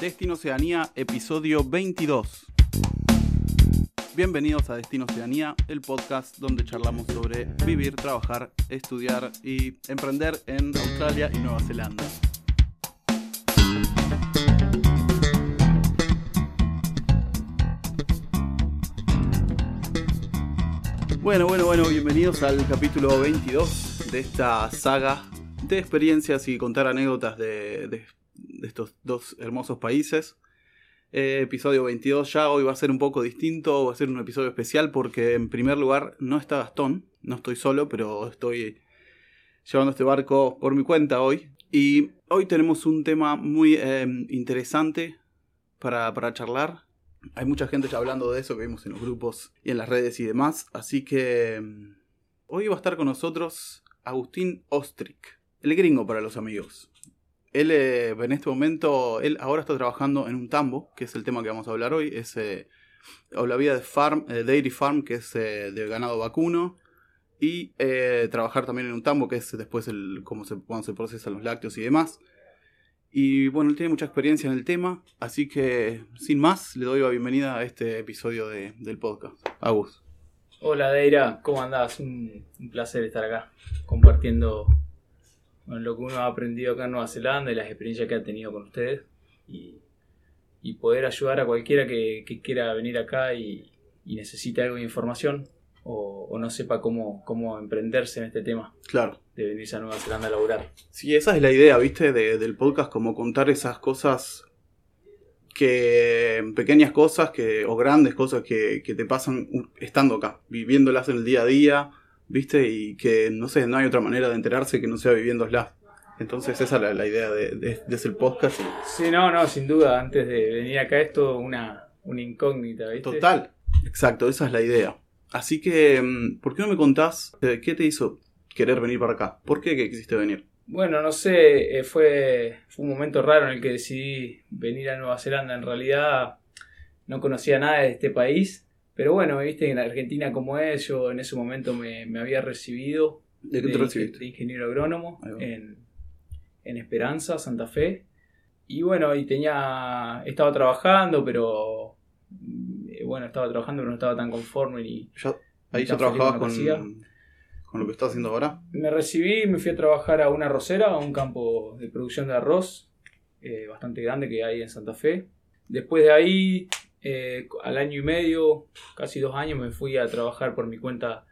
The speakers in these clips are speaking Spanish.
Destino Oceanía, episodio 22. Bienvenidos a Destino Oceanía, el podcast donde charlamos sobre vivir, trabajar, estudiar y emprender en Australia y Nueva Zelanda. Bueno, bueno, bueno, bienvenidos al capítulo 22 de esta saga de experiencias y contar anécdotas de, de- de estos dos hermosos países. Eh, episodio 22 ya, hoy va a ser un poco distinto, va a ser un episodio especial porque en primer lugar no está Gastón, no estoy solo, pero estoy llevando este barco por mi cuenta hoy. Y hoy tenemos un tema muy eh, interesante para, para charlar. Hay mucha gente ya hablando de eso que vimos en los grupos y en las redes y demás. Así que mm, hoy va a estar con nosotros Agustín Ostric, el gringo para los amigos. Él eh, en este momento, él ahora está trabajando en un tambo, que es el tema que vamos a hablar hoy. Es eh, la vida de farm, eh, Dairy Farm, que es de ganado vacuno. Y trabajar también en un tambo, que es después el, cómo se, cuando se procesan los lácteos y demás. Y bueno, él tiene mucha experiencia en el tema, así que sin más, le doy la bienvenida a este episodio de- del podcast. Agus. Hola Deira, ¿cómo andás? Un placer estar acá compartiendo bueno, lo que uno ha aprendido acá en Nueva Zelanda y las experiencias que ha tenido con ustedes y, y poder ayudar a cualquiera que, que quiera venir acá y, y necesite algo de información o, o no sepa cómo, cómo emprenderse en este tema Claro. de venirse a Nueva Zelanda a laburar. Sí, esa es la idea, ¿viste? De- del podcast, como contar esas cosas que. pequeñas cosas que, o grandes cosas que, que te pasan estando acá, viviéndolas en el día a día, ¿viste? Y que, no sé, no hay otra manera de enterarse que no sea viviéndolas. Entonces, esa es la, la idea de, de, de ese podcast. Sí, no, no, sin duda, antes de venir acá es todo una, una incógnita, ¿viste? Total. Exacto, esa es la idea. Así que, mm, ¿por qué no me contás eh, qué te hizo querer venir para acá? ¿Por qué que quisiste venir? Bueno, no sé, eh, fue, fue un momento raro en el que decidí venir a Nueva Zelanda. En realidad no conocía nada de este país, pero bueno, viste, en Argentina como es, yo en ese momento me, me había recibido ¿De qué te recibiste? de ingeniero agrónomo en, en Esperanza, Santa Fe. Y bueno, y tenía, estaba trabajando, pero eh, bueno, estaba trabajando, pero no estaba tan conforme ni, Ya- ahí ya trabajabas con, con lo que estás haciendo ahora. Me recibí me fui a trabajar a una arrocera, a un campo de producción de arroz eh, bastante grande que hay en Santa Fe. Después de ahí, eh, al año y medio, casi dos años, me fui a trabajar por mi cuenta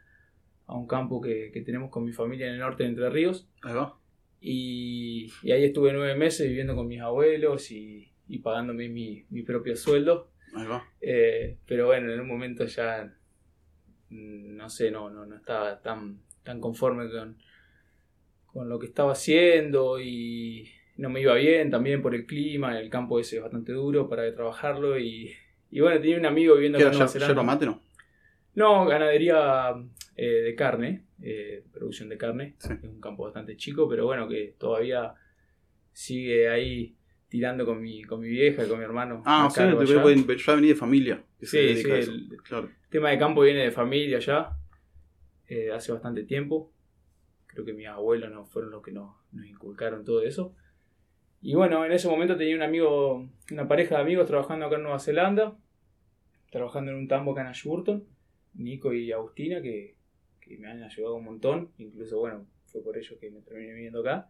a un campo que, que tenemos con mi familia en el norte de Entre Ríos. Ahí va. Y, y ahí estuve nueve meses viviendo con mis abuelos y, y pagándome mi, mi propio sueldo. Ahí va. Eh, pero bueno, en un momento ya, mm, no sé, no, no, no estaba tan, tan conforme con, con lo que estaba haciendo y no me iba bien también por el clima, el campo ese es bastante duro para trabajarlo y, y bueno, tenía un amigo viviendo ¿Qué acá en Nueva Zelanda. mate, no? No, ganadería eh, de carne, eh, producción de carne. Sí. Es un campo bastante chico, pero bueno, que todavía sigue ahí tirando con mi, con mi vieja y con mi hermano. Ah, o sea, te ya venís de familia. que Sí, sí, el- Claro. Tema de campo viene de familia ya, eh, hace bastante tiempo. Creo que mis abuelos no fueron los que nos, nos inculcaron todo eso. Y bueno, en ese momento tenía un amigo, una pareja de amigos trabajando acá en Nueva Zelanda, trabajando en un tambo acá en Ashburton, Nico y Agustina, que, que me han ayudado un montón, incluso bueno, fue por ellos que me terminé viviendo acá.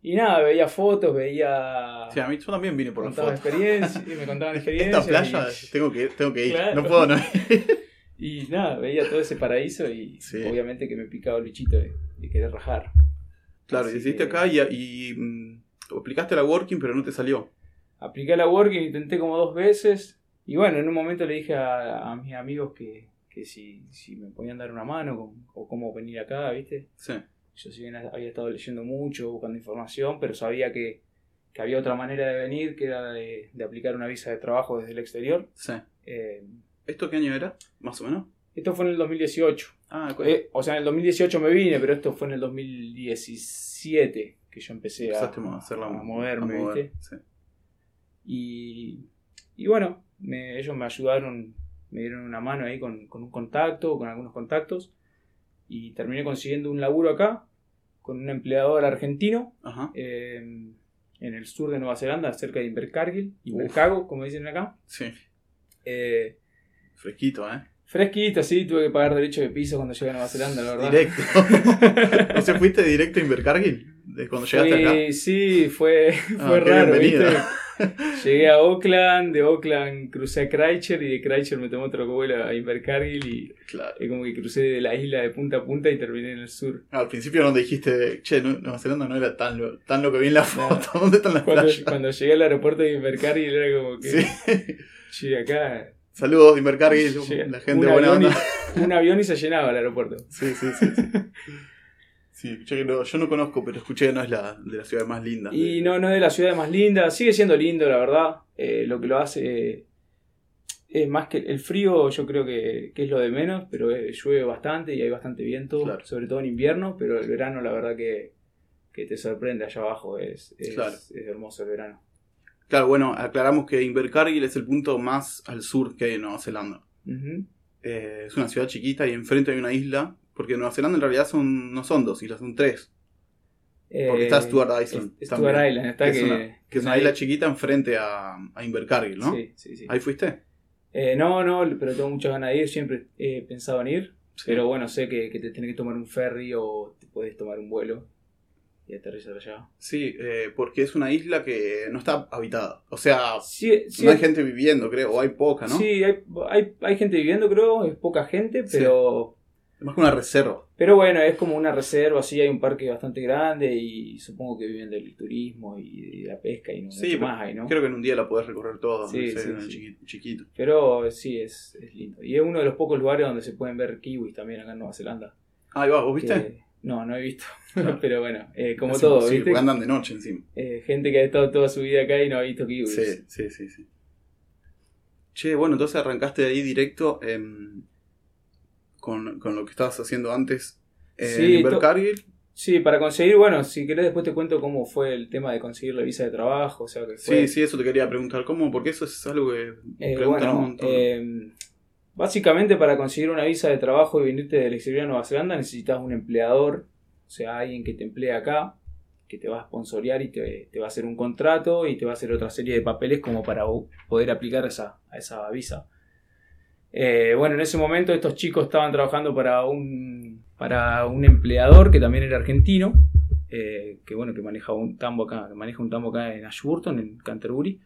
Y nada, veía fotos, veía... Sí, a mí yo también vine por la contaban foto. experiencias, y me contaban experiencias. Esta playa y- tengo, que, tengo que ir. Claro. No puedo no ir. Y nada, veía todo ese paraíso y Sí. obviamente que me picaba el bichito de, de querer rajar. Claro, Así hiciste que- acá y, y mm, aplicaste la working, pero no te salió. Apliqué la working, intenté como dos veces. Y bueno, en un momento le dije a, a mis amigos que, que si, si me podían dar una mano con- o cómo venir acá, ¿viste? Sí. Yo si bien había estado leyendo mucho, buscando información, pero sabía que, que había otra manera de venir, que era de, de aplicar una visa de trabajo desde el exterior. Sí. Eh, ¿Esto qué año era? Más o menos. esto fue en el 2018. Ah, Eh, o sea, en el 2018 me vine, pero esto fue en el 2017 que yo empecé a, moverme, a mover, ¿viste? sí. Y, y bueno, me- ellos me ayudaron, me dieron una mano ahí con, con un contacto, con algunos contactos, y terminé consiguiendo un laburo acá con un empleador argentino eh, en el sur de Nueva Zelanda, cerca de Invercargill, Invercargill, como dicen acá. Sí. Eh, Fresquito, ¿eh? Fresquito, sí, tuve que pagar derecho de piso cuando llegué a Nueva Zelanda, la verdad. Directo. ¿O sea, fuiste directo a Invercargill? De cuando llegaste Fui- acá. Sí, fue, Ah, fue raro. Llegué a Auckland, de Auckland crucé a Christchurch y de Christchurch me tomé otro vuelo a Invercargill y Claro. es como que crucé de la isla de punta a punta y terminé en el sur. Al principio no te dijiste, che, Nu- Nueva Zelanda no era tan lo, tan lo que vi en la foto. ¿Dónde están las Cuando, playas? cuando llegué al aeropuerto de Invercargill era como que, Sí. che, acá Saludos, Invercargill, la gente buena onda. y- un avión y se llenaba el aeropuerto. Sí, sí, sí. sí. Sí, yo, no, yo no conozco, pero escuché que no es la de las ciudades más lindas. Y no, no es de las ciudades más lindas, sigue siendo lindo, la verdad. Eh, lo que lo hace eh, es más que el frío, yo creo que, que es lo de menos, pero eh, llueve bastante y hay bastante viento, Claro. sobre todo en invierno, pero el verano, la verdad que, que te sorprende allá abajo, es, es, Claro. es hermoso el verano. Claro, bueno, aclaramos que Invercargill es el punto más al sur que hay en Nueva Zelanda. Es una ciudad chiquita y enfrente hay una isla, porque Nueva Zelanda en realidad son, no son dos islas, son tres. Porque Eh, está Stuart Island es- también, Stuart Island, está que, que, es una, que es una nadie- isla chiquita enfrente a, a Invercargill, ¿no? Sí, sí, sí. ¿Ahí fuiste? Eh, no, no, pero tengo muchas ganas de ir, siempre he pensado en ir, Sí. pero bueno, sé que, que te tenés que tomar un ferry o te puedes tomar un vuelo y aterrizar allá. Sí, eh, porque es una isla que no está habitada. O sea, Sí, sí, no hay gente viviendo, creo, o hay poca, ¿no? sí, hay, hay, hay gente viviendo, creo, es poca gente, pero, más que una reserva. pero bueno, es como una reserva, sí, hay un parque bastante grande y supongo que viven del turismo y de la pesca y no Sí, mucho más hay, ¿no? Creo que en un día la podés recorrer toda. Sí, no sé, sí, chiquito. Pero sí, es, es lindo. Y es uno de los pocos lugares donde se pueden ver kiwis también acá en Nueva Zelanda. Ahí va, ¿vos viste? Que- no, no he visto. Claro. pero bueno, eh, como Es todo, ¿viste? porque andan de noche encima. Eh, gente que ha estado toda su vida acá y no ha visto kiwis. Sí, sí, sí, sí. Che, bueno, entonces arrancaste de ahí directo con, con lo que estabas haciendo antes en Sí, Invercargill. Sí, para conseguir, bueno, si querés después te cuento cómo fue el tema de conseguir la visa de trabajo, o sea que fue... Sí, sí, eso te quería preguntar. ¿Cómo? Porque eso es algo que Eh, preguntan un montón. eh, básicamente para conseguir una visa de trabajo y venirte del exterior a Nueva Zelanda necesitas un empleador, o sea, alguien que te emplee acá, que te va a sponsorear y te, te va a hacer un contrato y te va a hacer otra serie de papeles como para poder aplicar esa, a esa visa. Eh, bueno, en ese momento estos chicos estaban trabajando para un, para un empleador que también era argentino, eh, que bueno, que maneja un tambo acá, que maneja un tambo acá en Ashburton, en Canterbury.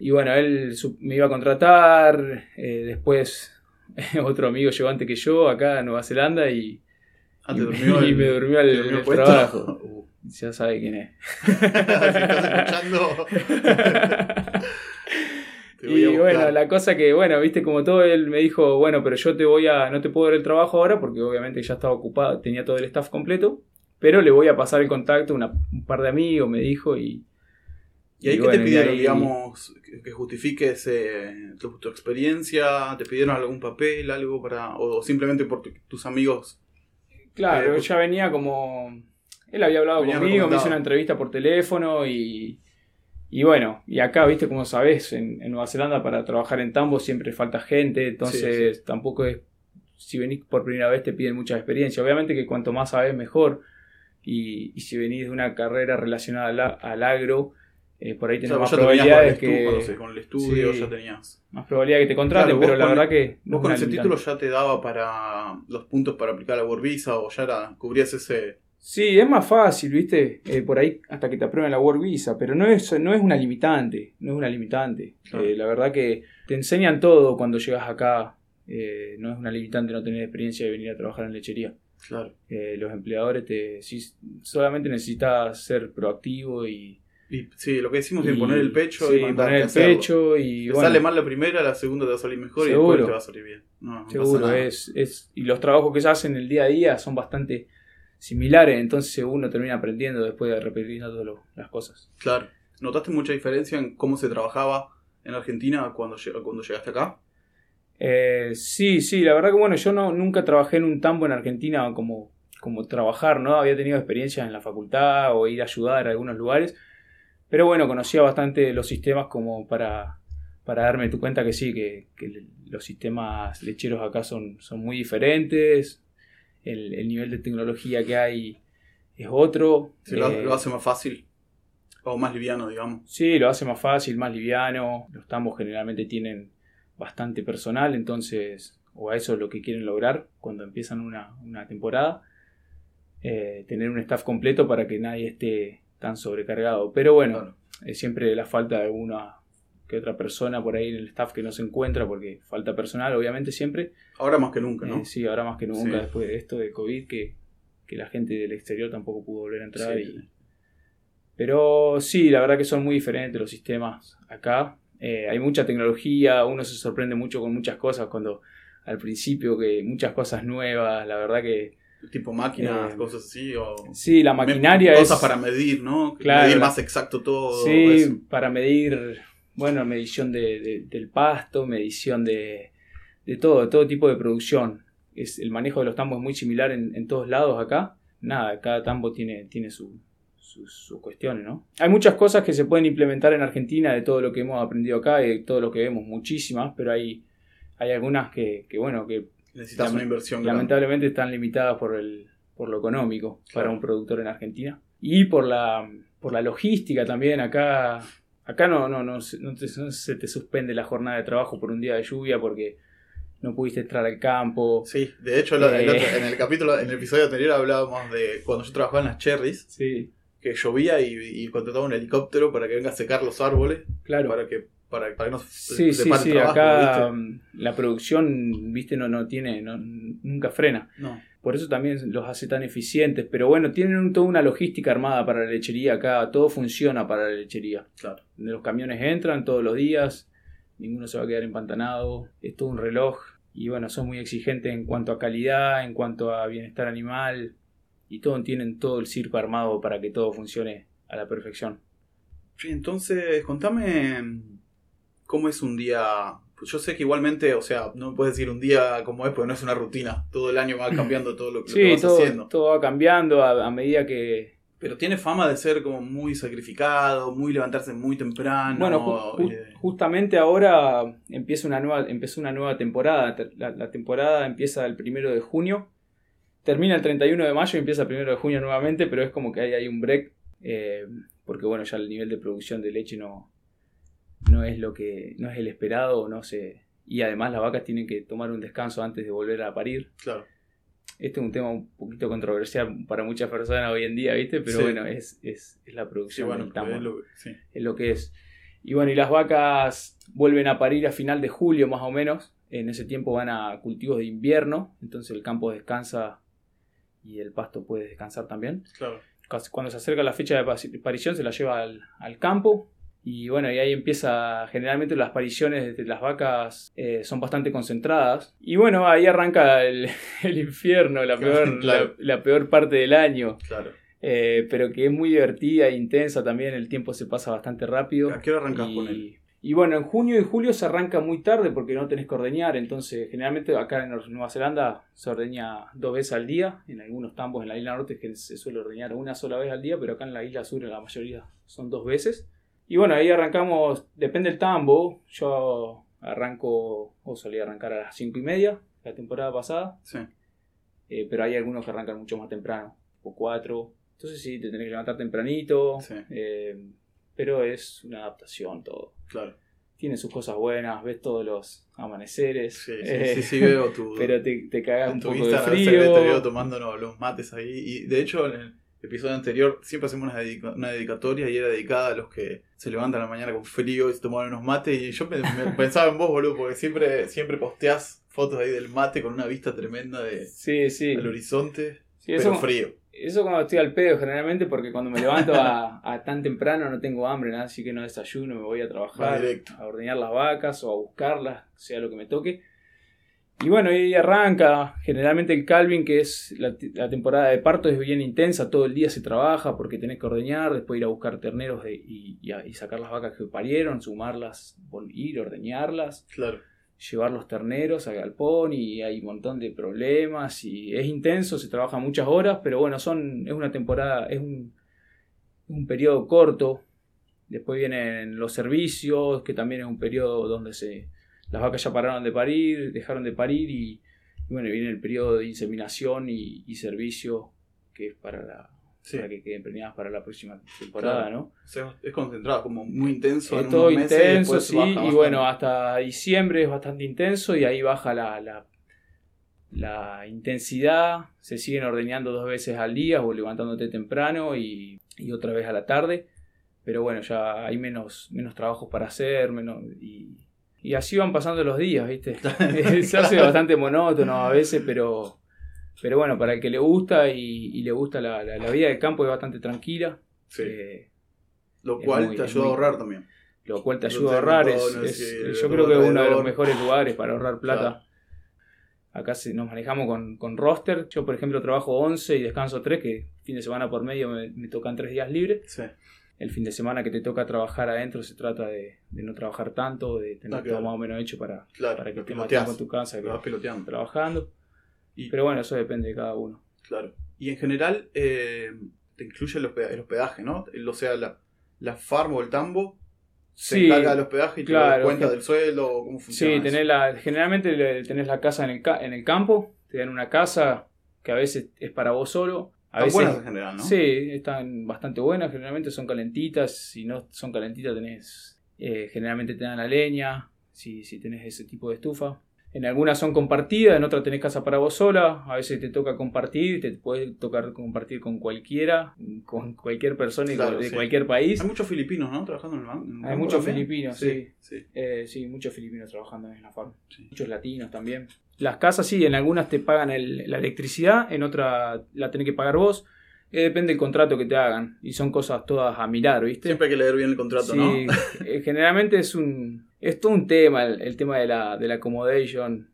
Y bueno, él me iba a contratar, eh, después otro amigo llegó antes que yo acá a Nueva Zelanda y, Ah, y durmió y el- me durmió el, durmió el trabajo. Uh, Ya sabe quién es. si estás escuchando. Y bueno, la cosa que, bueno, viste, como todo, él me dijo, bueno, pero yo te voy a, no te puedo dar el trabajo ahora porque obviamente ya estaba ocupado, tenía todo el staff completo, pero le voy a pasar el contacto a una- un par de amigos, me dijo, y... ¿Y ahí y qué bueno, te pidieron, ahí- digamos, que, que justifiques eh, tu, tu experiencia? ¿Te pidieron algún papel, algo para.? o simplemente por tu- tus amigos? Claro, Eh, ya venía como... Él había hablado Venía conmigo, me hizo una entrevista por teléfono y... Y bueno, y acá, viste, como sabés, en, en Nueva Zelanda para trabajar en tambo siempre falta gente, entonces tampoco es... Si venís por primera vez te piden mucha experiencia. Obviamente que cuanto más sabés mejor. Y, y si venís de una carrera relacionada al, al agro, eh, por ahí O tenés sea, más probabilidades que... cuando se- con el estudio, Sí. ya tenías. Más probabilidad que te contraten, Claro, pero la verdad que... no ¿Vos con ese limitante. título ya te daba para los puntos para aplicar la Work Visa o ya era, cubrías ese. Sí, es más fácil, ¿viste? Eh, por ahí hasta que te aprueben la Work Visa, pero no es, no es una limitante, no es una limitante. Claro. Eh, la verdad que te enseñan todo cuando llegas acá, eh, no es una limitante no tener experiencia de venir a trabajar en lechería. Claro. Eh, los empleadores te si solamente necesitas ser proactivo y, Y sí, lo que decimos es y- poner el pecho sí, y poner el hacerlo. pecho y Te bueno, sale mal la primera, la segunda te va a salir mejor y Seguro. después te va a salir bien. No, no pasa Seguro, es, es, y los trabajos que se hacen el día a día son bastante similares, entonces uno termina aprendiendo después de repetir todas las cosas. Claro. ¿Notaste mucha diferencia en cómo se trabajaba en Argentina cuando, cuando llegaste acá? Eh, sí, sí, la verdad que bueno, yo no, nunca trabajé en un tambo en Argentina como, como trabajar, ¿no? Había tenido experiencias en la facultad o ir a ayudar a algunos lugares, pero bueno, conocía bastante los sistemas como para, para darme tu cuenta que sí, que, que los sistemas lecheros acá son, son muy diferentes, el, el nivel de tecnología que hay es otro. Sí, lo, eh, lo hace más fácil. O más liviano, digamos. Sí, lo hace más fácil, más liviano. Los tambos generalmente tienen bastante personal, entonces, o a eso es lo que quieren lograr cuando empiezan una, una temporada. Eh, tener un staff completo para que nadie esté tan sobrecargado. Pero bueno, Claro. es siempre la falta de una que otra persona por ahí en el staff que no se encuentra porque falta personal, obviamente siempre. Ahora más que nunca, ¿no? Eh, sí, ahora más que nunca Sí. después de esto de COVID que, que la gente del exterior tampoco pudo volver a entrar. Sí, y- sí. Pero sí, la verdad que son muy diferentes los sistemas acá. Eh, hay mucha tecnología, uno se sorprende mucho con muchas cosas cuando al principio que muchas cosas nuevas, la verdad que Tipo máquinas, Eh, cosas así. O sí, la maquinaria Cosas es para medir, ¿no? Claro, Medir más exacto todo. Sí, eso. para medir, bueno, medición de, de- del pasto, medición de, de todo, de todo tipo de producción. Es, el manejo de los tambos es muy similar en, en todos lados acá. Nada, cada tambo tiene, tiene su- sus sus cuestiones, ¿no? Hay muchas cosas que se pueden implementar en Argentina de todo lo que hemos aprendido acá y de todo lo que vemos, muchísimas, pero hay, hay algunas que, que, bueno, que Necesitas una inversión grande. lamentablemente están limitadas por el por lo económico para un productor en Argentina y por la por la logística también acá acá no no no, se- no te- no se te suspende la jornada de trabajo por un día de lluvia porque no pudiste entrar al campo. Sí, de hecho, el Eh. otro- en el capítulo, en el episodio anterior hablábamos de cuando yo trabajaba en las cherries, sí. que llovía y, y contrataba un helicóptero para que venga a secar los árboles, claro. para que para, para que no se- sí sí sí trabajo, acá ¿viste? mm, la producción viste no no tiene no, nunca frena. No, Por eso también los hace tan eficientes. Pero bueno, tienen un- toda una logística armada para la lechería acá. Todo funciona para la lechería. claro. Los camiones entran todos los días. Ninguno se va a quedar empantanado. Es todo un reloj. Y bueno, son muy exigentes en cuanto a calidad, en cuanto a bienestar animal. Y todo, tienen todo el circo armado para que todo funcione a la perfección. Sí, entonces, contame cómo es un día. Pues yo sé que igualmente, o sea, no me puedes decir un día como es, porque no es una rutina. Todo el año va cambiando todo lo, lo que Sí, vas todo, haciendo. todo va cambiando a, a medida que, Pero tiene fama de ser como muy sacrificado, muy levantarse muy temprano. Bueno, ju- ju- eh, justamente ahora empieza una nueva, empezó una nueva temporada. La temporada empieza el primero de junio, termina el 31 de mayo y empieza el primero de junio nuevamente, pero es como que hay, hay un break, eh, porque bueno, ya el nivel de producción de leche no, no es lo que, no es el esperado, no sé. Y además las vacas tienen que tomar un descanso antes de volver a parir. claro. Este es un tema un poquito controversial para muchas personas hoy en día, ¿viste? Pero Sí. bueno, es, es, es la Sí, producción bueno, del tambo es lo- sí. es lo que es. Y bueno, y las vacas vuelven a parir a final de julio más o menos. En ese tiempo van a cultivos de invierno, entonces el campo descansa y el pasto puede descansar también. Claro. Cuando se acerca la fecha de parición se la lleva al, al campo y bueno, y ahí empieza, generalmente las pariciones de las vacas eh, son bastante concentradas. Y bueno, ahí arranca el, el infierno, la peor, Claro. la- la peor parte del año. Claro. Eh, pero que es muy divertida e intensa también, el tiempo se pasa bastante rápido. ¿A qué hora arrancás y, con él? y bueno, en junio y julio se arranca muy tarde porque no tenés que ordeñar, entonces generalmente acá en Nueva Zelanda se ordeña dos veces al día, en algunos tambos en la isla norte que se suele ordeñar una sola vez al día, pero acá en la isla sur en la mayoría son dos veces. Y bueno, ahí arrancamos, depende del tambo, yo arranco, o solía arrancar a las cinco y media la temporada pasada, Sí. eh, pero hay algunos que arrancan mucho más temprano, o cuatro. Entonces sí, te tenés que levantar tempranito, Sí. eh, pero es una adaptación todo. Claro. Tiene sus cosas buenas, ves todos los amaneceres, Sí, sí, eh, sí, sí, veo tu. pero te, te cagas un poco de Instagram se ve, te veo frío. tomándonos los mates ahí. Y de hecho, en el episodio anterior siempre hacemos una, dedica- una dedicatoria y era dedicada a los que se levantan a la mañana con frío y se toman unos mates. Y yo pensaba en vos, boludo, porque siempre, siempre posteás fotos ahí del mate con una vista tremenda de, Sí, sí. del horizonte, Sí, pero eso, frío. eso cuando estoy al pedo generalmente porque cuando me levanto a, a tan temprano no tengo hambre, nada, así que no desayuno, me voy a trabajar, a ordeñar las vacas o a buscarlas, sea lo que me toque. Y bueno, y arranca. Generalmente el Calvin, que es la, la temporada de parto, es bien intensa. Todo el día se trabaja porque tenés que ordeñar, después ir a buscar terneros de- y, y a- y sacar las vacas que parieron, sumarlas, ir, ordeñarlas, Claro. llevar los terneros al galpón y hay un montón de problemas. Y es intenso, se trabaja muchas horas, pero bueno, son, es una temporada, es un, un periodo corto. Después vienen los servicios, que también es un periodo donde se, las vacas ya pararon de parir, dejaron de parir y, y bueno, viene el periodo de inseminación y, y servicio que es para la, Sí. para que queden premiadas para la próxima temporada, Claro. ¿no? Es concentrado, como muy intenso. Es todo meses intenso, sí, y bastante. bueno, hasta diciembre es bastante intenso y ahí baja la, la, la intensidad, se siguen ordeñando dos veces al día o levantándote temprano y, y otra vez a la tarde, pero bueno, ya hay menos, menos trabajos para hacer, menos, y, y así van pasando los días, ¿viste? se hace bastante monótono a veces, pero, pero bueno, para el que le gusta y, y le gusta la, la, la vida del campo es bastante tranquila. Sí. eh, Lo cual muy- te ayuda muy- a ahorrar también. lo cual te ayuda a ahorrar. Es, yo creo que es uno de los mejores lugares para ahorrar plata. Claro. Acá nos manejamos con, con roster. Yo, por ejemplo, trabajo 11 y descanso 3, que fin de semana por medio me, me tocan 3 días libres. Sí. El fin de semana que te toca trabajar adentro se trata de, de no trabajar tanto, de tener Ah, claro. todo más o menos hecho para, Claro. para que estés más tiempo en tu casa que vas piloteando. trabajando. Y- Pero bueno, eso depende de cada uno. Claro. Y en general eh, te incluye el, hospeda- el hospedaje, ¿no? O sea, la, la farm o el tambo se Sí, encarga del hospedaje y te claro, das cuenta que- del suelo o cómo funciona. Sí, tenés la, generalmente tenés la casa en el, en el campo, te dan una casa que a veces es para vos solo. A veces, buenas en general, ¿no? Sí, están bastante buenas, generalmente son calentitas, si no son calentitas tenés, eh, generalmente te dan la leña, si, si tenés ese tipo de estufa. En algunas son compartidas, en otras tenés casa para vos sola, a veces te toca compartir, te puede tocar compartir con cualquiera, con cualquier persona Claro, de sí. cualquier país. Hay muchos filipinos, ¿no? Trabajando en el ban- en el Hay muchos también. filipinos, sí. sí. Eh, sí, muchos filipinos trabajando en la farm. Muchos latinos también. Las casas sí, en algunas te pagan el- la electricidad, en otras la tenés que pagar vos. Eh, depende del contrato que te hagan. Y son cosas todas a mirar, ¿viste? Siempre hay que leer bien el contrato, ¿no? eh, generalmente es un es todo un tema el, el tema de la, de la accommodation.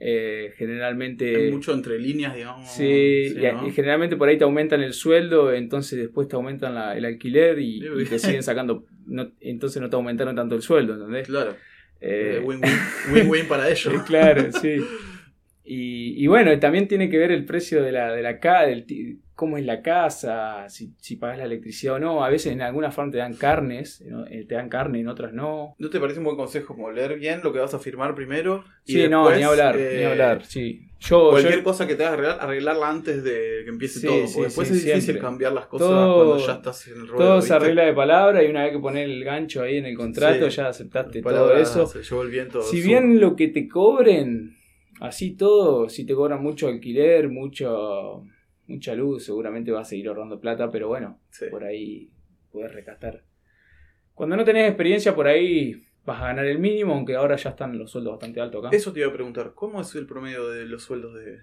Eh, generalmente Hay mucho entre líneas, digamos. Sí, y, ¿no? y generalmente por ahí te aumentan el sueldo, entonces después te aumentan la- el alquiler y, te siguen sacando, no- entonces no te aumentaron tanto el sueldo, ¿entendés? Claro. Eh, Eh, Win-win para ellos. claro, sí. Y, y bueno, también tiene que ver el precio de la, de la casa, cómo es la casa, si, si pagas la electricidad o no. A veces en algunas farm te dan carnes. Eh, te dan carne, en otras no. ¿No te parece un buen consejo como leer bien lo que vas a firmar primero? y Sí, no, ni hablar, eh, ni hablar, sí. Yo, Cualquier yo- cosa que te hagas arreglar, arreglarla antes de que empiece Sí, todo. sí, Porque después sí, es difícil siempre. cambiar las cosas Todo- cuando ya estás en el ruedo. todo se ¿viste? arregla de palabra y una vez que pones el gancho ahí en el contrato ya aceptaste todo eso. Se llevó el viento. Si sur. bien lo que te cobren, así todo, si te cobran mucho alquiler, mucho, mucha luz, seguramente vas a seguir ahorrando plata, pero bueno, Sí. por ahí puedes rescatar. Cuando no tenés experiencia, por ahí vas a ganar el mínimo, aunque ahora ya están los sueldos bastante altos acá. Eso te iba a preguntar. ¿Cómo es el promedio de los sueldos de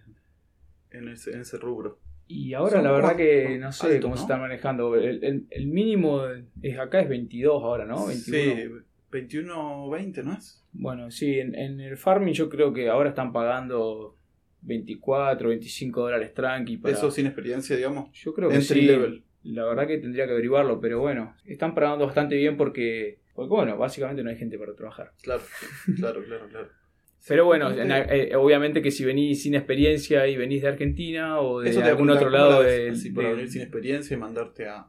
en ese, en ese rubro? Y ahora la verdad que no sé cómo ¿no? se está manejando. El, el- el mínimo es acá es 22 ahora, ¿no? 21. Sí, 21 20, ¿no es? Bueno, sí, en, en el farming yo creo que ahora están pagando 24, 25 dólares tranqui. Para... Eso sin experiencia, digamos. Yo creo que Entry sí. level. La verdad que tendría que averiguarlo, pero bueno, están pagando bastante bien porque, porque bueno, básicamente no hay gente para trabajar. Claro, claro, claro, claro. Pero bueno, Sí, en- eh, obviamente que si venís sin experiencia y venís de Argentina o de algún otro ¿cómo lado de, Así, para de- venir sin experiencia y mandarte a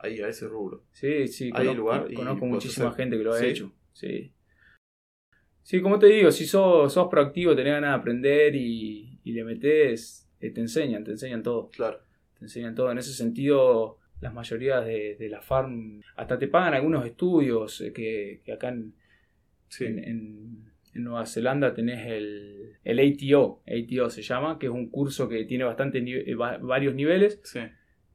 ahí a ese rubro. Sí, sí, Hay conozco, lugar y conozco puedes muchísima hacer. gente que lo ha Sí. hecho. Sí. Sí, como te digo, si sos, sos proactivo, tenés ganas de aprender y, y le metés, eh, te enseñan, te enseñan todo. Claro. Te enseñan todo. En ese sentido, las mayorías de, de la farm hasta te pagan algunos estudios eh, que, que acá en, Sí. en, en- en Nueva Zelanda tenés el, el ATO, ATO se llama, que es un curso que tiene bastante eh, va- varios niveles Sí.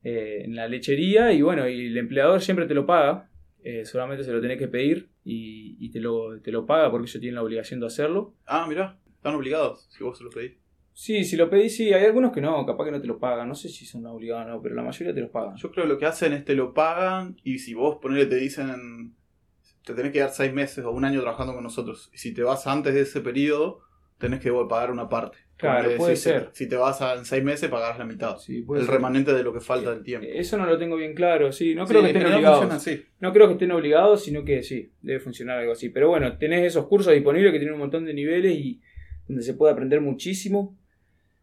eh, en la lechería y bueno, y el empleador siempre te lo paga, eh, solamente se lo tenés que pedir y, y te, lo, te lo paga porque ellos tienen la obligación de hacerlo. Ah, mirá, están obligados si vos se lo pedís. Sí, si lo pedís, sí, hay algunos que no, capaz que no te lo pagan, no sé si son obligados o no, pero la mayoría te los pagan. Yo creo que lo que hacen es te lo pagan y si vos ponele te dicen te tenés que dar seis meses o un año trabajando con nosotros y si te vas antes de ese periodo tenés que pagar una parte. Claro, puede si, ser. Si te vas a- en seis meses pagarás la mitad. Sí, el ser. remanente de lo que falta del tiempo. Eso no lo tengo bien claro, sí, no creo Sí, que estén obligados. funciona. No creo que estén obligados, sino que sí, debe funcionar algo así. Pero bueno, tenés esos cursos disponibles que tienen un montón de niveles y donde se puede aprender muchísimo.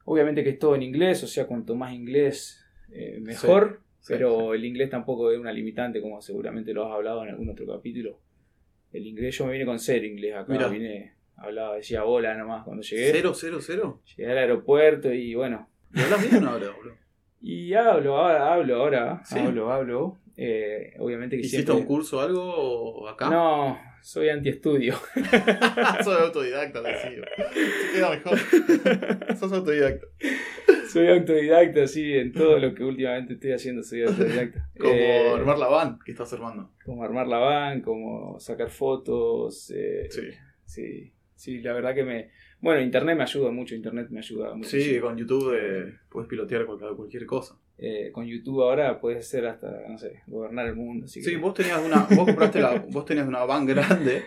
Obviamente que es todo en inglés, o sea, cuanto más inglés, eh, mejor. pero el inglés tampoco es una limitante, como seguramente lo has hablado en algún otro capítulo. El inglés, yo me vine con cero inglés acá, Mirá. vine, hablaba, decía hola nomás cuando llegué. ¿Cero, cero, cero? Llegué al aeropuerto y bueno, ¿Y hablas bien ahora, boludo? Y hablo, ahora, hablo ahora, Sí. hablo, hablo. Eh, obviamente que ¿Hiciste siempre... un curso o algo acá? No, soy antiestudio. Soy autodidacta. Se queda mejor. Sos autodidacta. soy autodidacta, sí, en todo lo que últimamente estoy haciendo soy autodidacta. Como Eh, armar la van que estás armando. como armar la van, como sacar fotos. eh, Sí. sí, sí, la verdad que me... Bueno, internet me ayuda mucho, internet me ayuda mucho. Sí, con YouTube eh, puedes pilotear cualquier, cualquier cosa. Eh, con YouTube ahora puedes hacer hasta, no sé, gobernar el mundo. Así Sí, que- vos tenías una, vos compraste la, vos tenías una van grande,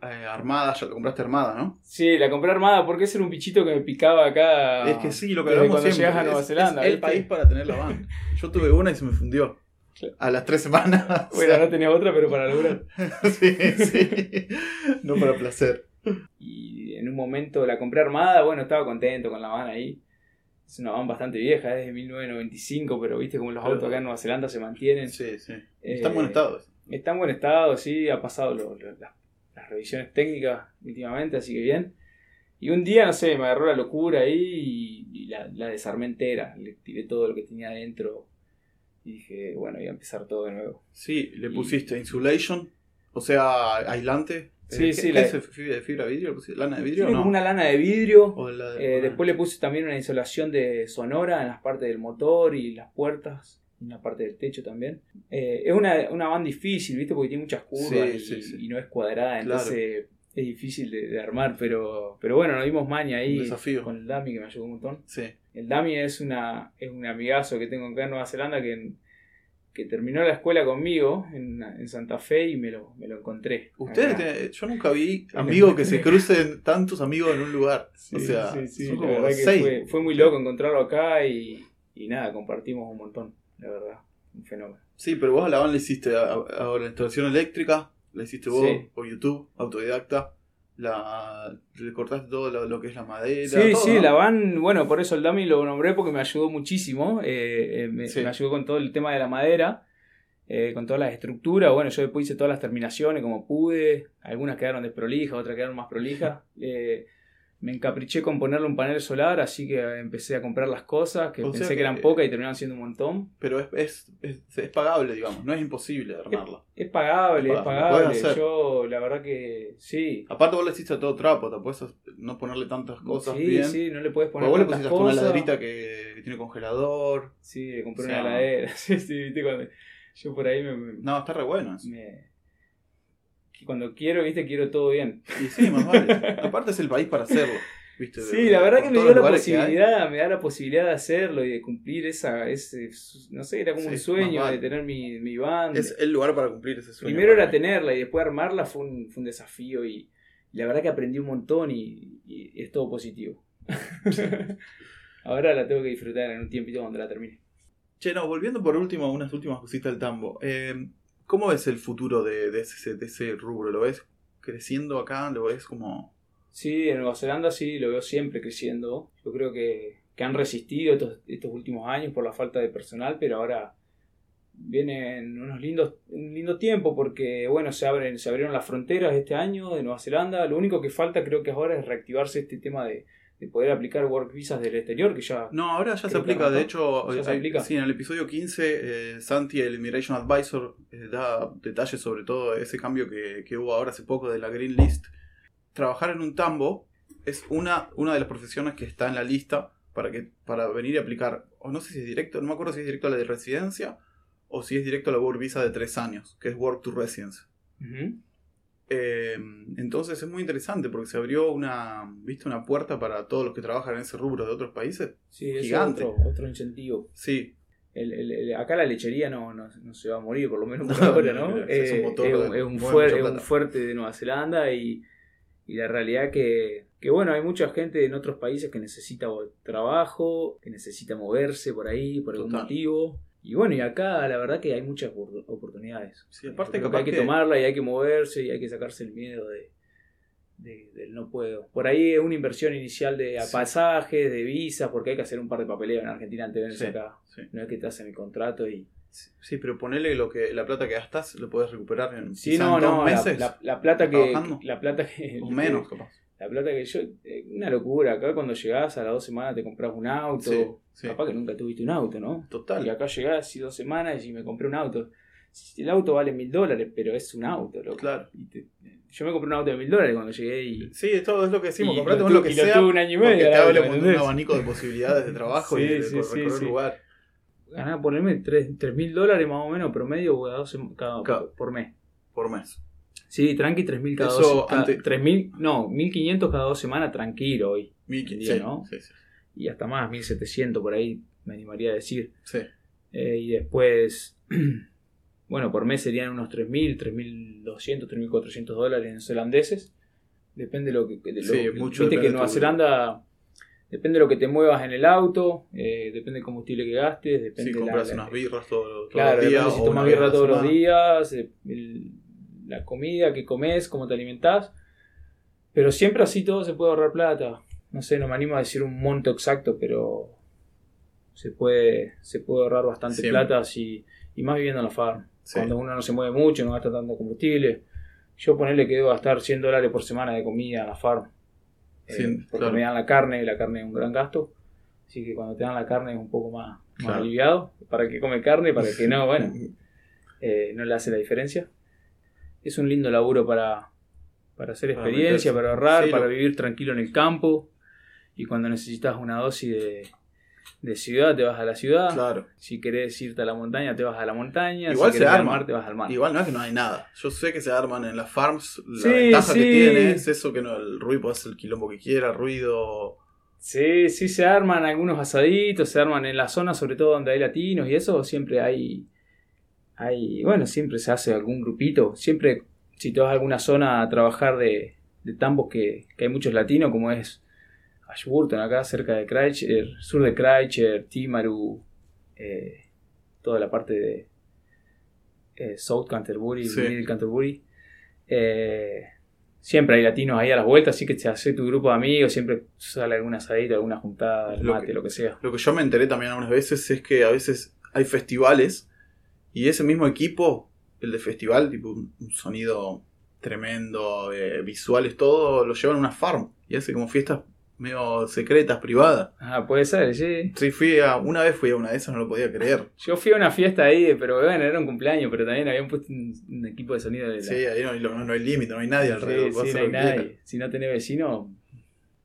eh, armada, ya la compraste armada, ¿no? Sí, la compré armada porque ese era un bichito que me picaba acá. es que sí, lo que hablamos cuando siempre. llegas a Nueva es- Zelanda. es el país para tener la van. Yo tuve una y se me fundió. A las tres semanas. o Bueno, sea, ahora tenía otra, pero para lograr. sí, sí. No para placer. Y en un momento la compré armada, bueno, estaba contento con la van ahí. Es una van bastante vieja, es de 1995, pero viste como los Claro. autos acá en Nueva Zelanda se mantienen. Sí, sí. Eh, Está en buen estado. Está en buen estado, sí, ha pasado lo- lo- la- las revisiones técnicas últimamente, así que bien. Y un día, no sé, me agarró la locura ahí y, y la, la desarmé entera. Le tiré todo lo que tenía adentro y dije, bueno, voy a empezar todo de nuevo. Sí, le Y- pusiste insulation, o sea, aislante. Sí, Eh, sí, ¿Qué, la- qué es fibra de fibra de vidrio? ¿Le pusiste ¿Lana de vidrio Tiene no? una lana de vidrio. De- Eh, después le puse también una insolación de sonora en las partes del motor y las puertas, en la parte del techo también. Eh, es una, una van difícil, ¿viste? Porque tiene muchas curvas Sí, y, sí, sí. y no es cuadrada, Claro. entonces es difícil de, de armar, pero, pero bueno, nos dimos maña ahí desafío. con el Dami que me ayudó un montón. Sí. El Dami es, una, es un amigazo que tengo acá en Nueva Zelanda que, que terminó la escuela conmigo en, en Santa Fe y me lo, me lo encontré. Ustedes, tienen- yo nunca vi amigos que se crucen tantos amigos en un lugar. Sí, o sea, sí, sí, son como seis. fue, fue muy loco encontrarlo acá y, y nada, compartimos un montón, la verdad, un fenómeno. Sí, pero vos a la van le hiciste ahora la instalación eléctrica, la hiciste vos por YouTube, autodidacta, la, le cortaste todo lo, lo que es la madera. Sí, todo, sí, ¿no? la van, bueno, por eso el Dami lo nombré porque me ayudó muchísimo, eh, eh, me, Sí. me ayudó con todo el tema de la madera, eh, con todas las estructuras, bueno, yo después hice todas las terminaciones como pude, algunas quedaron desprolijas, otras quedaron más prolijas. eh, me encapriché con ponerle un panel solar, así que empecé a comprar las cosas, que O pensé que, que- eran pocas y terminaron siendo un montón. Pero es, es, es, es pagable, digamos, no es imposible armarla. Es pagable, Es es pagable, lo pagable. Yo, la verdad que sí. Aparte vos le hiciste a todo trapo, te puedes no ponerle tantas cosas sí, bien. sí, no le puedes poner vos le pusiste hasta una cosas. laderita que, que tiene congelador. Sí, le compré O sea, una heladera. Sí, sí, viste cuando yo por ahí me, No, está re bueno eso. me- cuando quiero, viste, quiero todo bien. Y sí, más vale. Aparte es el país para hacerlo. ¿viste? Sí, la verdad que me dio la posibilidad, me da la posibilidad de hacerlo y de cumplir esa, ese, no sé, era como Sí, un sueño vale. de tener mi, mi band. Es el lugar para cumplir ese sueño. Primero era mí. tenerla y después armarla fue un, fue un desafío y, y la verdad que aprendí un montón y, y es todo positivo. Ahora la tengo que disfrutar en un tiempito cuando la termine. Che, no, volviendo por último a unas últimas cositas del tambo. eh, ¿Cómo ves el futuro de, ese rubro? ¿Lo ves creciendo acá? ¿Lo ves como.? Sí, en Nueva Zelanda sí, lo veo siempre creciendo. Yo creo que, que han resistido estos, estos últimos años por la falta de personal, pero ahora vienen unos lindos, un lindo tiempo porque, bueno, se, abren, se abrieron las fronteras este año de Nueva Zelanda. Lo único que falta creo que ahora es reactivarse este tema de, de poder aplicar work visas del exterior, que ya... No, ahora ya se aplica. De hecho, ¿Ya se eh, aplica? sí, en el episodio 15, eh, Santi, el Immigration Advisor, eh, da detalles sobre todo ese cambio que, que hubo ahora hace poco de la Green List. Trabajar en un tambo es una, una de las profesiones que está en la lista para, que, para venir y aplicar. O no sé si es directo, no me acuerdo si es directo a la de residencia o si es directo a la Work Visa de tres años, que es Work to Residence. Eh, entonces es muy interesante porque se abrió una, ¿viste? una puerta para todos los que trabajan en ese rubro de otros países. Sí, es Gigante. otro, otro incentivo. Sí, El- el- el- acá la lechería no, no, no se va a morir, por lo menos por No, ahora, no, es un Eh, motor es, un- es un mueve fuer- mucha es un plata. fuerte de Nueva Zelanda y, y la realidad que, que, bueno, hay mucha gente en otros países que necesita trabajo, que necesita moverse por ahí por algún Total. motivo. Y bueno, y acá la verdad que hay muchas opor- oportunidades. sí aparte capaz hay que, que- tomarla y hay que moverse y hay que sacarse el miedo de, de- del no puedo. Por ahí es una inversión inicial de Sí. pasajes, de visas, porque hay que hacer un par de papeleos en Argentina antes de venirse Sí, acá. No es que te hacen el contrato y... Sí, pero ponele lo que la plata que gastas lo puedes recuperar en, Sí, no, en no, meses la- la plata que... trabajando. La plata que o menos, capaz. La plata que yo. eh, Una locura. Acá cuando llegás a las dos semanas te compras un auto. Sí, sí. Capaz que nunca tuviste un auto, ¿no? Y Total. acá llegás y dos semanas y me compré un auto. El auto vale mil dólares, pero es un auto, loco. Claro. Y te- yo me compré un auto de mil dólares cuando llegué y. Sí, esto es lo que decimos, y comprate lo lo que y sea. un año y medio. te abre ¿me un, abanico de posibilidades de trabajo y Sí, de cor- sí, recorrer lugar. Ganaba ponerme tres mil dólares más o menos promedio cada cada- Cada- por mes. por mes. Sí, tranqui, 3.000 cada Eso dos 3.000, no, 1.500 cada dos semanas tranquilo hoy. 1500, Sí, sí, ¿no? sí, sí, Y hasta más, 1.700 por ahí, me animaría a decir. sí. Eh, y después, bueno, por mes serían unos 3.000, 3.200, 3.400 dólares neozelandeses. Depende de lo que... de lo- Sí, mucho Viste que Nueva Zelanda... Depende de lo que te muevas en el auto, eh, depende del combustible que gastes, depende Si de la- compras la- unas birras todos, todos Claro, los días. si tomas birra la todos los semana. días, eh, el- la comida que comes, cómo te alimentás. Pero siempre así todo se puede ahorrar plata. No sé, no me animo a decir un monto exacto, pero se puede, se puede ahorrar bastante Siempre. plata si, y más viviendo en la farm. Sí. Cuando uno no se mueve mucho, no gasta tanto combustible. Yo ponerle que debo gastar 100 dólares por semana de comida en la farm. Eh, porque claro. me dan la carne, y la carne es un gran gasto. Así que cuando te dan la carne es un poco más, más Claro. aliviado. Para que come carne, para que no, bueno, eh, no le hace la diferencia. Es un lindo laburo para, para hacer experiencia, para ahorrar, para vivir tranquilo en el campo. Y cuando necesitas una dosis de, de ciudad, te vas a la ciudad. Claro. Si querés irte a la montaña, te vas a la montaña. Igual si se al arma. mar, te vas al mar. Igual no es que no hay nada. Yo sé que se arman en las farms. La Sí, ventaja que tiene es eso que no, el ruido puede hacer el quilombo que quiera, ruido. Sí, sí se arman algunos asaditos, se arman en la zona, sobre todo donde hay latinos y eso, siempre hay, hay, bueno, siempre se hace algún grupito, siempre si te vas a alguna zona a trabajar de, de tambos que, que hay muchos latinos, como es Ashburton, acá cerca de Christchurch, sur de Christchurch, Timaru, eh, toda la parte de eh, South Canterbury, Sí. Middle Canterbury. Eh, siempre hay latinos ahí a las vueltas, así que te hace tu grupo de amigos, siempre sale alguna asadita, alguna juntada, el Lo mate, que- lo que sea. Lo que yo me enteré también algunas veces es que a veces hay festivales y ese mismo equipo, el de festival, tipo un, un sonido tremendo, eh, visuales, todo, lo llevan a una farm y hace como fiestas medio secretas, privadas. Ah, puede ser, sí. Sí, fui a, una vez fui a una de esas, no lo podía creer. Yo fui a una fiesta ahí, pero bueno, era un cumpleaños, pero también habían puesto un, un equipo de sonido de la, Sí, ahí no, no- no hay límite, no hay nadie Sí, alrededor. sí, hacer no hay nadie. Si no tenés vecino.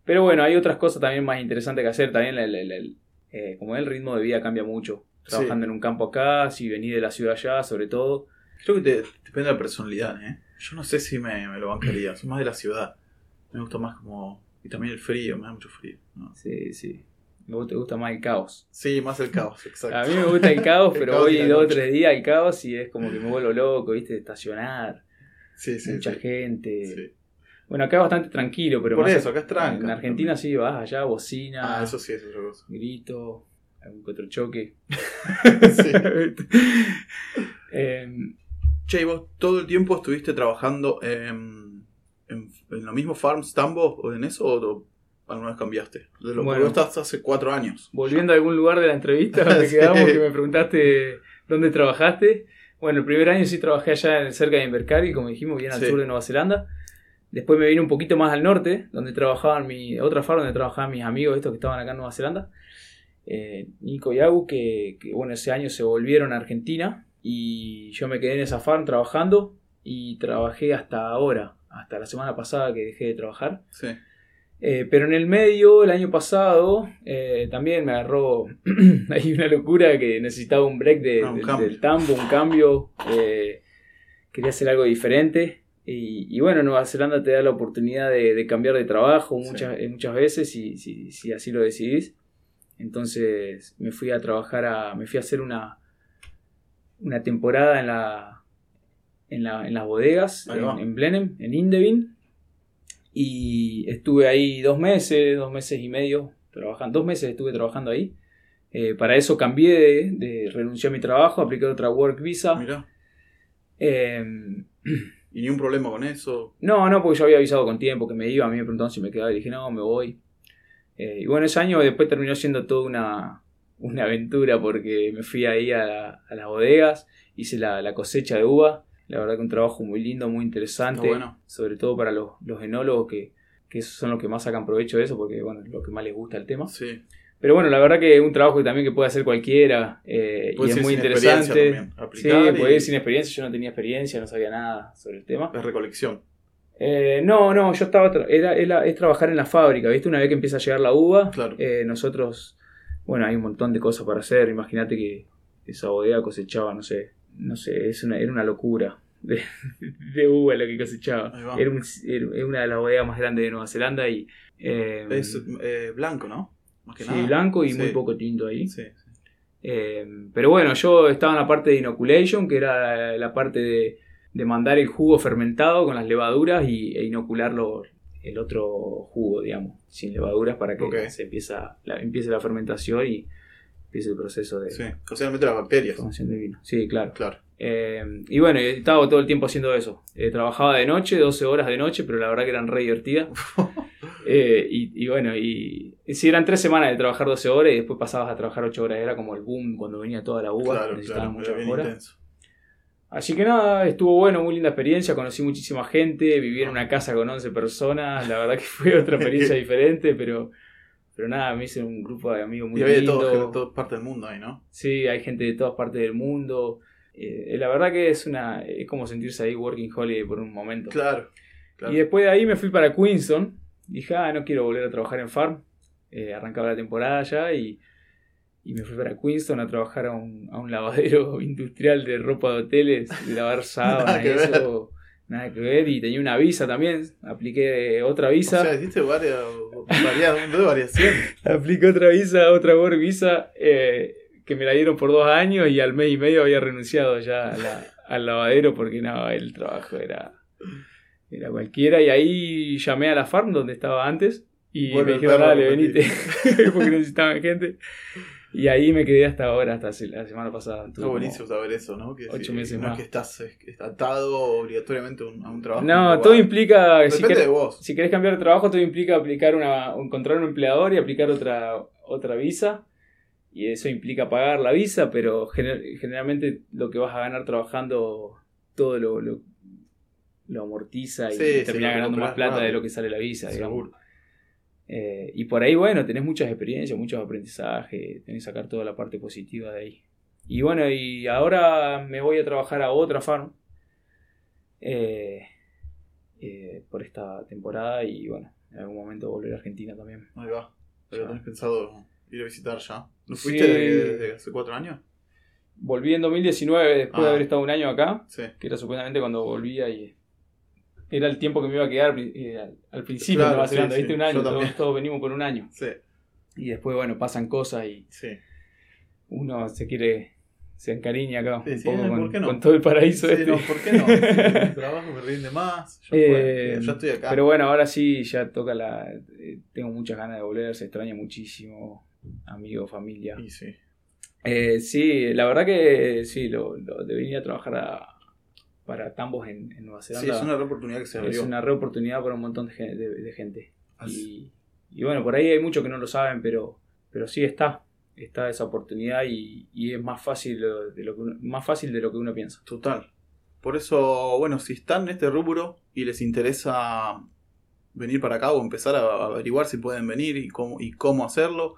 Pero bueno, hay otras cosas también más interesantes que hacer. También, el, el- el- eh, como el ritmo de vida cambia mucho. Trabajando en un campo acá, si venís de la ciudad allá, sobre todo. Creo que te, depende de la personalidad, ¿eh? Yo no sé si me, me lo bancaría. Soy más de la ciudad. Me gusta más como. Y también el frío, me da mucho frío. ¿no? Sí, sí. Me gusta, te gusta más el caos. Sí, más el caos, exacto. A mí me gusta el caos, El pero caos voy dos o tres días al caos y es como que me vuelvo loco, ¿viste? Estacionar, Sí, sí, mucha sí. gente. Sí. Bueno, acá es bastante tranquilo, pero Por más eso, acá es tranca. En Argentina sí vas allá, bocina, Ah, eso sí es otra cosa. grito, algún otro choque. Sí. Em, Che, ¿y vos todo el tiempo estuviste trabajando en, en, en los mismos farms, tambos o en eso? ¿O, alguna vez cambiaste? De lo Bueno. que vos estás hace cuatro años. volviendo a algún lugar de la entrevista donde Sí. quedamos, que me preguntaste dónde trabajaste. Bueno, el primer año sí trabajé allá cerca de Invercargill, como dijimos, bien al Sí. sur de Nueva Zelanda. Después me vine un poquito más al norte, donde trabajaban mi, otra farm donde trabajaban mis amigos estos que estaban acá en Nueva Zelanda. Eh, Nico y Agu, que, que, bueno, ese año se volvieron a Argentina y yo me quedé en esa farm trabajando y trabajé hasta ahora, hasta la semana pasada que dejé de trabajar. Sí. Eh, pero en el medio, el año pasado, eh, también me agarró ahí una locura que necesitaba un break de- Ah, un del- tambo, un cambio. quería hacer algo diferente. Y, y bueno, Nueva Zelanda te da la oportunidad de, de cambiar de trabajo Sí. muchas, eh, muchas veces si, si, si así lo decidís. Entonces me fui a trabajar a. me fui a hacer una, una temporada en la. En, la, en las bodegas, en, en Blenheim, en Indevin. Y estuve ahí dos meses, dos meses y medio trabajando. Dos meses estuve trabajando ahí. Eh, para eso cambié de, de renuncié a mi trabajo, apliqué otra work visa. Mirá. Eh, ¿Y ni un problema con eso? no, no, porque yo había avisado con tiempo que me iba. A mí me preguntaron si me quedaba y dije, no, me voy. Eh, y bueno, ese año después terminó siendo toda una, una aventura porque me fui ahí a, la- a las bodegas, hice la, la cosecha de uva. La verdad que un trabajo muy lindo, muy interesante. Bueno. Sobre todo para los, los enólogos que, que son los que más sacan provecho de eso, porque bueno, es lo que más les gusta el tema. Sí. Pero bueno, la verdad que es un trabajo que también que puede hacer cualquiera eh, y es muy interesante. también, Sí, puede ir sin experiencia, yo no tenía experiencia, no sabía nada sobre el tema. Es recolección. Eh, no, no, yo estaba, tra- era, era- es trabajar en la fábrica, ¿viste? Una vez que empieza a llegar la uva, Claro. eh, nosotros, bueno, hay un montón de cosas para hacer, imagínate que esa bodega cosechaba, no sé, no sé, es una, era una locura de, de uva lo que cosechaba. Era, un- era- era una de las bodegas más grandes de Nueva Zelanda y... eh, Es blanco, ¿no? Más que sí, nada. blanco y Sí. muy poco tinto ahí. Sí, sí. Eh, pero bueno, yo estaba en la parte de inoculation, que era la parte de, de mandar el jugo fermentado con las levaduras y, e inocularlo el otro jugo, digamos, sin levaduras para que se empieza, la, empiece la fermentación y empiece el proceso de Sí. Socialmente las bacterias. formación de vino. Sí, claro. Claro. Eh, y bueno, estaba todo el tiempo haciendo eso. Eh, trabajaba de noche, 12 horas de noche, pero la verdad que eran re divertidas. Eh, y, y bueno, y, sí, eran tres semanas de trabajar 12 horas y después pasabas a trabajar 8 horas. Era como el boom cuando venía toda la uva, Claro, claro. muchas horas. intenso. Así que nada, estuvo bueno, muy linda experiencia, conocí muchísima gente, viví en una casa con 11 personas, la verdad que fue otra experiencia diferente, pero, pero nada, me hice un grupo de amigos muy y había de lindo. todo, de todas partes del mundo ahí, ¿no? Sí, hay gente de todas partes del mundo. Eh, la verdad que es una es como sentirse ahí working holiday por un momento. Claro. claro. Y después de ahí me fui para Queenston. Dije, ah, no quiero volver a trabajar en farm. Eh, arrancaba la temporada ya y, y me fui para Queenston a trabajar a un, a un lavadero industrial de ropa de hoteles, de lavar sábanas Nada y eso. Nada que ver. Y tenía una visa también. Apliqué otra visa. O sea, hiciste varias, variaciones. Apliqué otra visa, otra work visa, eh, que me la dieron por dos años y al mes y medio había renunciado ya a la- al lavadero porque no, el trabajo era, era cualquiera. Y ahí llamé a la farm donde estaba antes y me dijeron, dale, repetir". venite, porque necesitaban gente. Y ahí me quedé hasta ahora, hasta la semana pasada. Está buenísimo saber eso, ¿no? Que ocho si- meses no más. es que estás eh, atado obligatoriamente a un, trabajo. No, todo implica... si querés- de vos. Si querés cambiar de trabajo, todo implica aplicar una, encontrar un empleador y aplicar otra, otra visa. Y eso implica pagar la visa, pero gener- generalmente lo que vas a ganar trabajando todo lo, lo, lo amortiza y Sí, lo ganando más plata de lo que sale la visa, digamos. Eh, y por ahí, bueno, tenés muchas experiencias, muchos aprendizajes, tenés que sacar toda la parte positiva de ahí. Y bueno, y ahora me voy a trabajar a otra farm eh, eh, por esta temporada y bueno, en algún momento volver a Argentina también. Ahí va. Pero Ya. tenés pensado ir a visitar ya. ¿No Sí. fuiste desde, desde hace cuatro años? Volví en 2019 después de Ah. haber estado un año acá, Sí. que era supuestamente cuando volvía y era el tiempo que me iba a quedar eh, al, al principio Claro, en Nueva sí, Zelanda, sí. ¿viste? Un año, todos, venimos por un año. Sí. Y después, bueno, pasan cosas y uno se quiere, se encariña acá Sí, un sí, poco ¿por con, no? con todo el paraíso Sí, este. no, ¿por qué no? El trabajo me rinde más. Yo, Eh, yo estoy acá. Pero bueno, ahora sí, ya toca la... eh, tengo muchas ganas de volver, se extraña muchísimo, amigos, familia. Sí. Eh, sí, la verdad que sí, lo, lo de venir a trabajar a- para tambos en, en Nueva Sí, Zelanda es una gran oportunidad que se abrió. es una re oportunidad para un montón de, gen- de- de gente. Y, y bueno, por ahí hay muchos que no lo saben, pero, pero sí está. Está esa oportunidad y, y es más fácil de lo que uno, más fácil de lo que uno piensa. Total. Por eso, bueno, si están en este rubro y les interesa venir para acá o empezar a averiguar si pueden venir y cómo, y cómo hacerlo,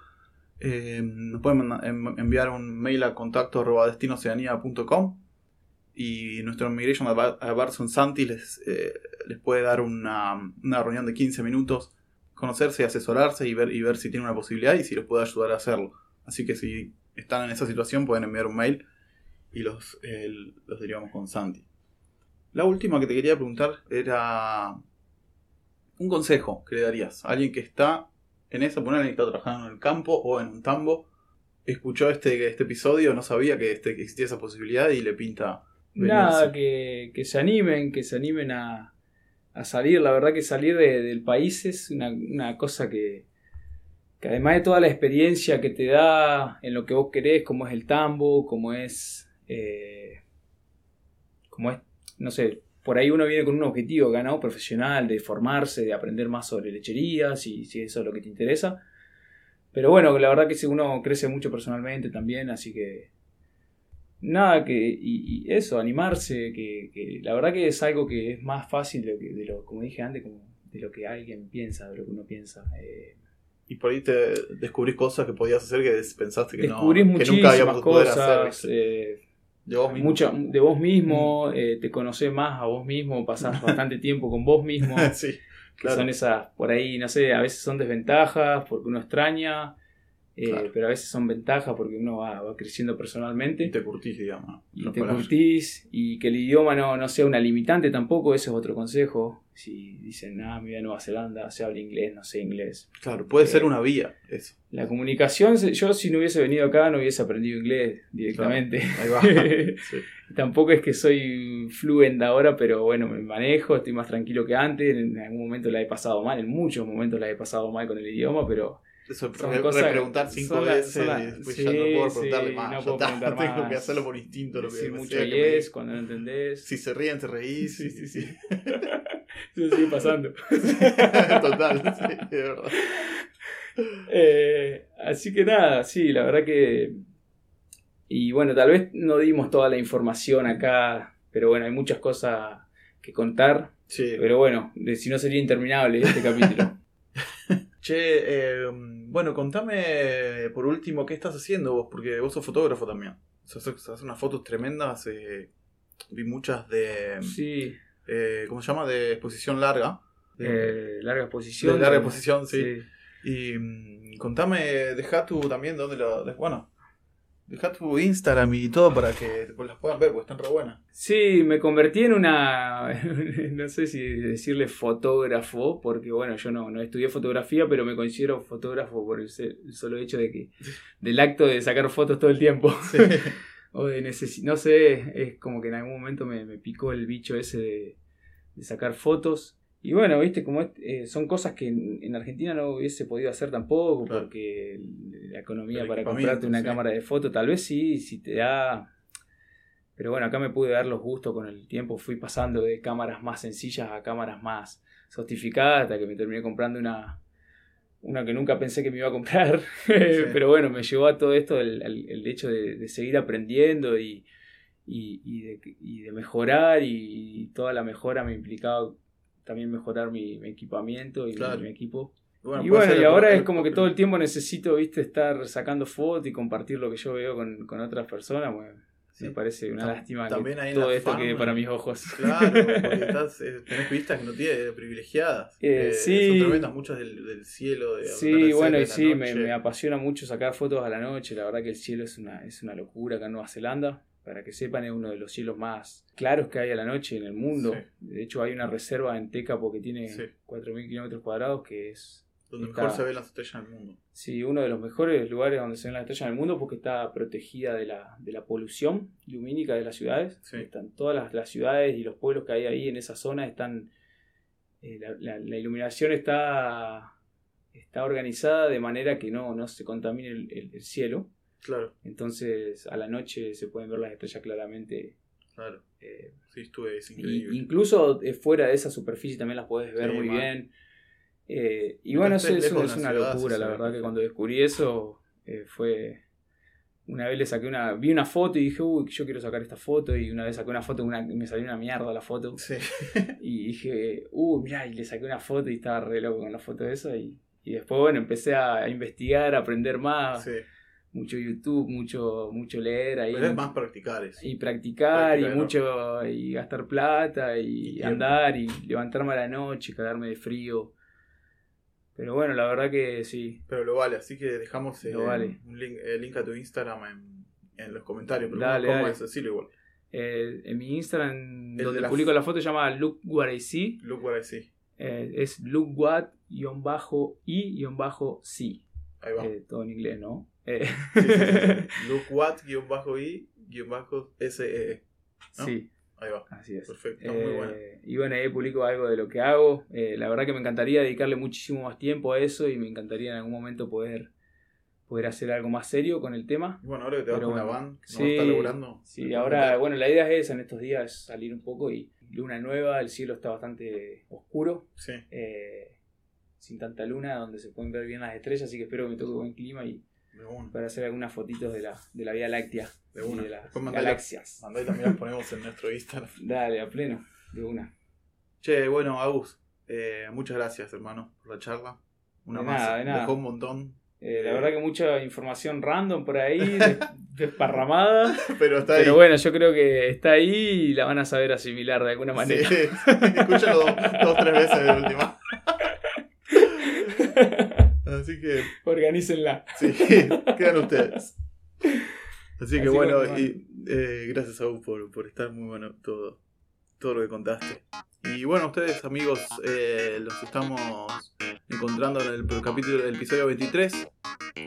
eh, nos pueden em- enviar un mail a contacto arroba destinoceanía.com y nuestro Migration Adva- Advisor Santi les, eh, les puede dar una, una reunión de 15 minutos, conocerse asesorarse y ver, y ver si tiene una posibilidad y si les puede ayudar a hacerlo. Así que si están en esa situación pueden enviar un mail y los, eh, los con Santi. La última que te quería preguntar era un consejo que le darías a alguien que está en esa, ponerle que está trabajando en el campo o en un tambo, escuchó este, este episodio, no sabía que, este, existía esa posibilidad y le pinta Nada, que, que se animen, que se animen a, a salir. La verdad que salir de- del país es una, una cosa que, que además de toda la experiencia que te da en lo que vos querés, como es el tambo, como es, eh, como es, no sé, por ahí uno viene con un objetivo ganado profesional, de formarse, de aprender más sobre lecherías, si, si eso es lo que te interesa. Pero bueno, la verdad que si uno crece mucho personalmente también, así que nada, que y, y eso, animarse, que, que la verdad que es algo que es más fácil de, lo que- de lo, como dije antes, como de lo que alguien piensa, de lo que uno piensa. Eh, Y por ahí te descubrís cosas que podías hacer que pensaste que, no, descubrís que nunca poder cosas hacer. eh, De vos mismo. de vos mismo, eh, te conocés más a vos mismo, pasás bastante tiempo con vos mismo. sí, que son esas, por ahí, no sé, a veces son desventajas porque uno extraña, eh, Claro. pero a veces son ventajas porque uno va, va creciendo personalmente. Y te curtís, digamos. y te palabras. curtís y que el idioma no, no sea una limitante tampoco, ese es otro consejo. Si dicen, ah, me voy a Nueva Zelanda, se habla inglés, no sé inglés. Claro, puede ser Eh, una vía, eso. La comunicación, yo si no hubiese venido acá no hubiese aprendido inglés directamente. Ahí va. Sí. Tampoco es que soy fluent ahora, pero bueno, me manejo, estoy más tranquilo que antes. En algún momento la he pasado mal, en muchos momentos la he pasado mal con el idioma, pero Eso, re- cosas- repreguntar cinco veces y después sí, ya no puedo sí, preguntarle más. no puedo está, preguntar tengo más. que hacerlo por instinto. Lo que decir mucho que me cuando no entendés. Si se ríen, se reís. Sí, sí, sí. Eso sigue pasando. Total, sí, de verdad. Eh, así que nada, sí, la verdad que. Y bueno, tal vez no dimos toda la información acá, pero bueno, hay muchas cosas que contar. Sí. Pero bueno, si no sería interminable este capítulo. Che, eh, bueno, contame por último qué estás haciendo vos, porque vos sos fotógrafo también. Haces unas fotos tremendas. eh, vi muchas de. Sí, eh, ¿Cómo se llama? De exposición larga. De, eh, larga exposición. de larga exposición, sí. Sí. Y mm, contame, deja tu también dónde lo. bueno, deja tu Instagram y todo para que las puedan ver, porque están re buenas. Sí, me convertí en una, no sé si decirle fotógrafo, porque bueno, yo no, no estudié fotografía, pero me considero fotógrafo por el, solo hecho de que, del acto de sacar fotos todo el tiempo. Sí. o de necesi- no sé, es como que en algún momento me, me picó el bicho ese de, de sacar fotos. Y bueno, viste, como eh, son cosas que en, en Argentina no hubiese podido hacer tampoco, Claro. porque la economía para comprarte una sí. cámara de foto, tal vez sí, si te da... Pero bueno, acá me pude dar los gustos con el tiempo, fui pasando de cámaras más sencillas a cámaras más sofisticadas, hasta que me terminé comprando una, una que nunca pensé que me iba a comprar. Pero bueno, me llevó a todo esto el, el- el hecho de, de seguir aprendiendo y, y, y de, y de mejorar y toda la mejora me implicaba también mejorar mi, mi equipamiento y mi- Claro. mi, equipo. Bueno, y bueno, y ahora es como que todo el tiempo necesito, viste, estar sacando fotos y compartir lo que yo veo con, con otras personas. Bueno, Sí. Me parece una Tam- lástima también que todo esto fama. quede para mis ojos. Claro, porque estás, eh, tenés vistas que no tienes, privilegiadas. Eh, Eh, sí. Son tremendas muchas del, del cielo. De Sí, bueno, y sí, me, me apasiona mucho sacar fotos a la noche. La verdad que el cielo es una, es una locura acá en Nueva Zelanda. Para que sepan, es uno de los cielos más claros que hay a la noche en el mundo. Sí. De hecho, hay una reserva en Tecapo que tiene Sí. 4.000 kilómetros cuadrados, que es Donde está- mejor se ven las estrellas del mundo. sí, uno de los mejores lugares donde se ven las estrellas del mundo porque está protegida de la, de la polución lumínica de las ciudades. Sí. Están todas las, las ciudades y los pueblos que hay ahí en esa zona están... eh, la, la- la iluminación está, está organizada de manera que no, no se contamine el- el- el cielo. Claro, Entonces a la noche se pueden ver las estrellas claramente. claro. eh, Sí, estuve, es increíble. incluso eh, fuera de esa superficie también las puedes ver Sí, muy bien. Eh, y bueno, eso es, una- ciudad, locura, la verdad que cuando descubrí eso eh, fue... Una vez le saqué una... Vi una foto y dije, uy, yo quiero sacar esta foto. Y una vez saqué una foto una, me salió una mierda la foto. Sí. Y dije, uy, mirá, y le saqué una foto y estaba re loco con la foto de esa. Y, y después, bueno, empecé a investigar, a aprender más. sí. Mucho YouTube, mucho, mucho leer ahí. Pero es más practicar eso. Y practicar, y mucho, y gastar plata, Y andar, y levantarme a la noche, cagarme de frío. Pero bueno, la verdad que sí. Pero lo vale, así que dejamos eh, Lo vale. un link, el link a tu Instagram en, en los comentarios. Pero Dale, ¿cómo dale. es? Igual. Eh, en mi Instagram, de donde la publico la foto, se llama Look What I See. Look what I see. Eh, es look what-i-c. Ahí va. Eh, todo en inglés, ¿no? Eh, Sí, sí, sí. Look what, guion bajo i, guion bajo SEE. ¿no? sí, Ahí va. así es. Perfecto, muy Eh, bueno. Y bueno, ahí publico algo de lo que hago. Eh, la verdad que me encantaría dedicarle muchísimo más tiempo a eso y me encantaría en algún momento poder, poder hacer algo más serio con el tema. Y bueno, ahora que te vas pero con la bueno. van, que no Sí, está laburando. Sí, ahora, bueno, la idea es esa en estos días, salir un poco y luna nueva, el cielo está bastante oscuro, Sí, eh, sin tanta luna, donde se pueden ver bien las estrellas, así que espero que me toque buen clima y de una. para hacer algunas fotitos de la, de la Vía Láctea De y una. de las galaxias. Mandá y también las ponemos en nuestro Instagram. Dale, a pleno, de una. Che, bueno, Agus, Eh, muchas gracias, hermano, por la charla. Una De más. nada, de nada. Dejó un montón. Eh, la Eh. verdad que mucha información random por ahí, des- desparramada. Pero está ahí. Pero bueno, yo creo que está ahí y la van a saber asimilar de alguna Sí, manera. escúchalo dos, dos tres veces de última. Así que, Organícenla. sí, quedan ustedes. Así que Así bueno, bueno, y, eh, gracias a vos por, por estar muy bueno todo, todo lo que contaste. Y bueno, ustedes amigos, eh, los estamos encontrando en el capítulo, el episodio 23.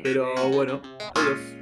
Pero bueno, adiós.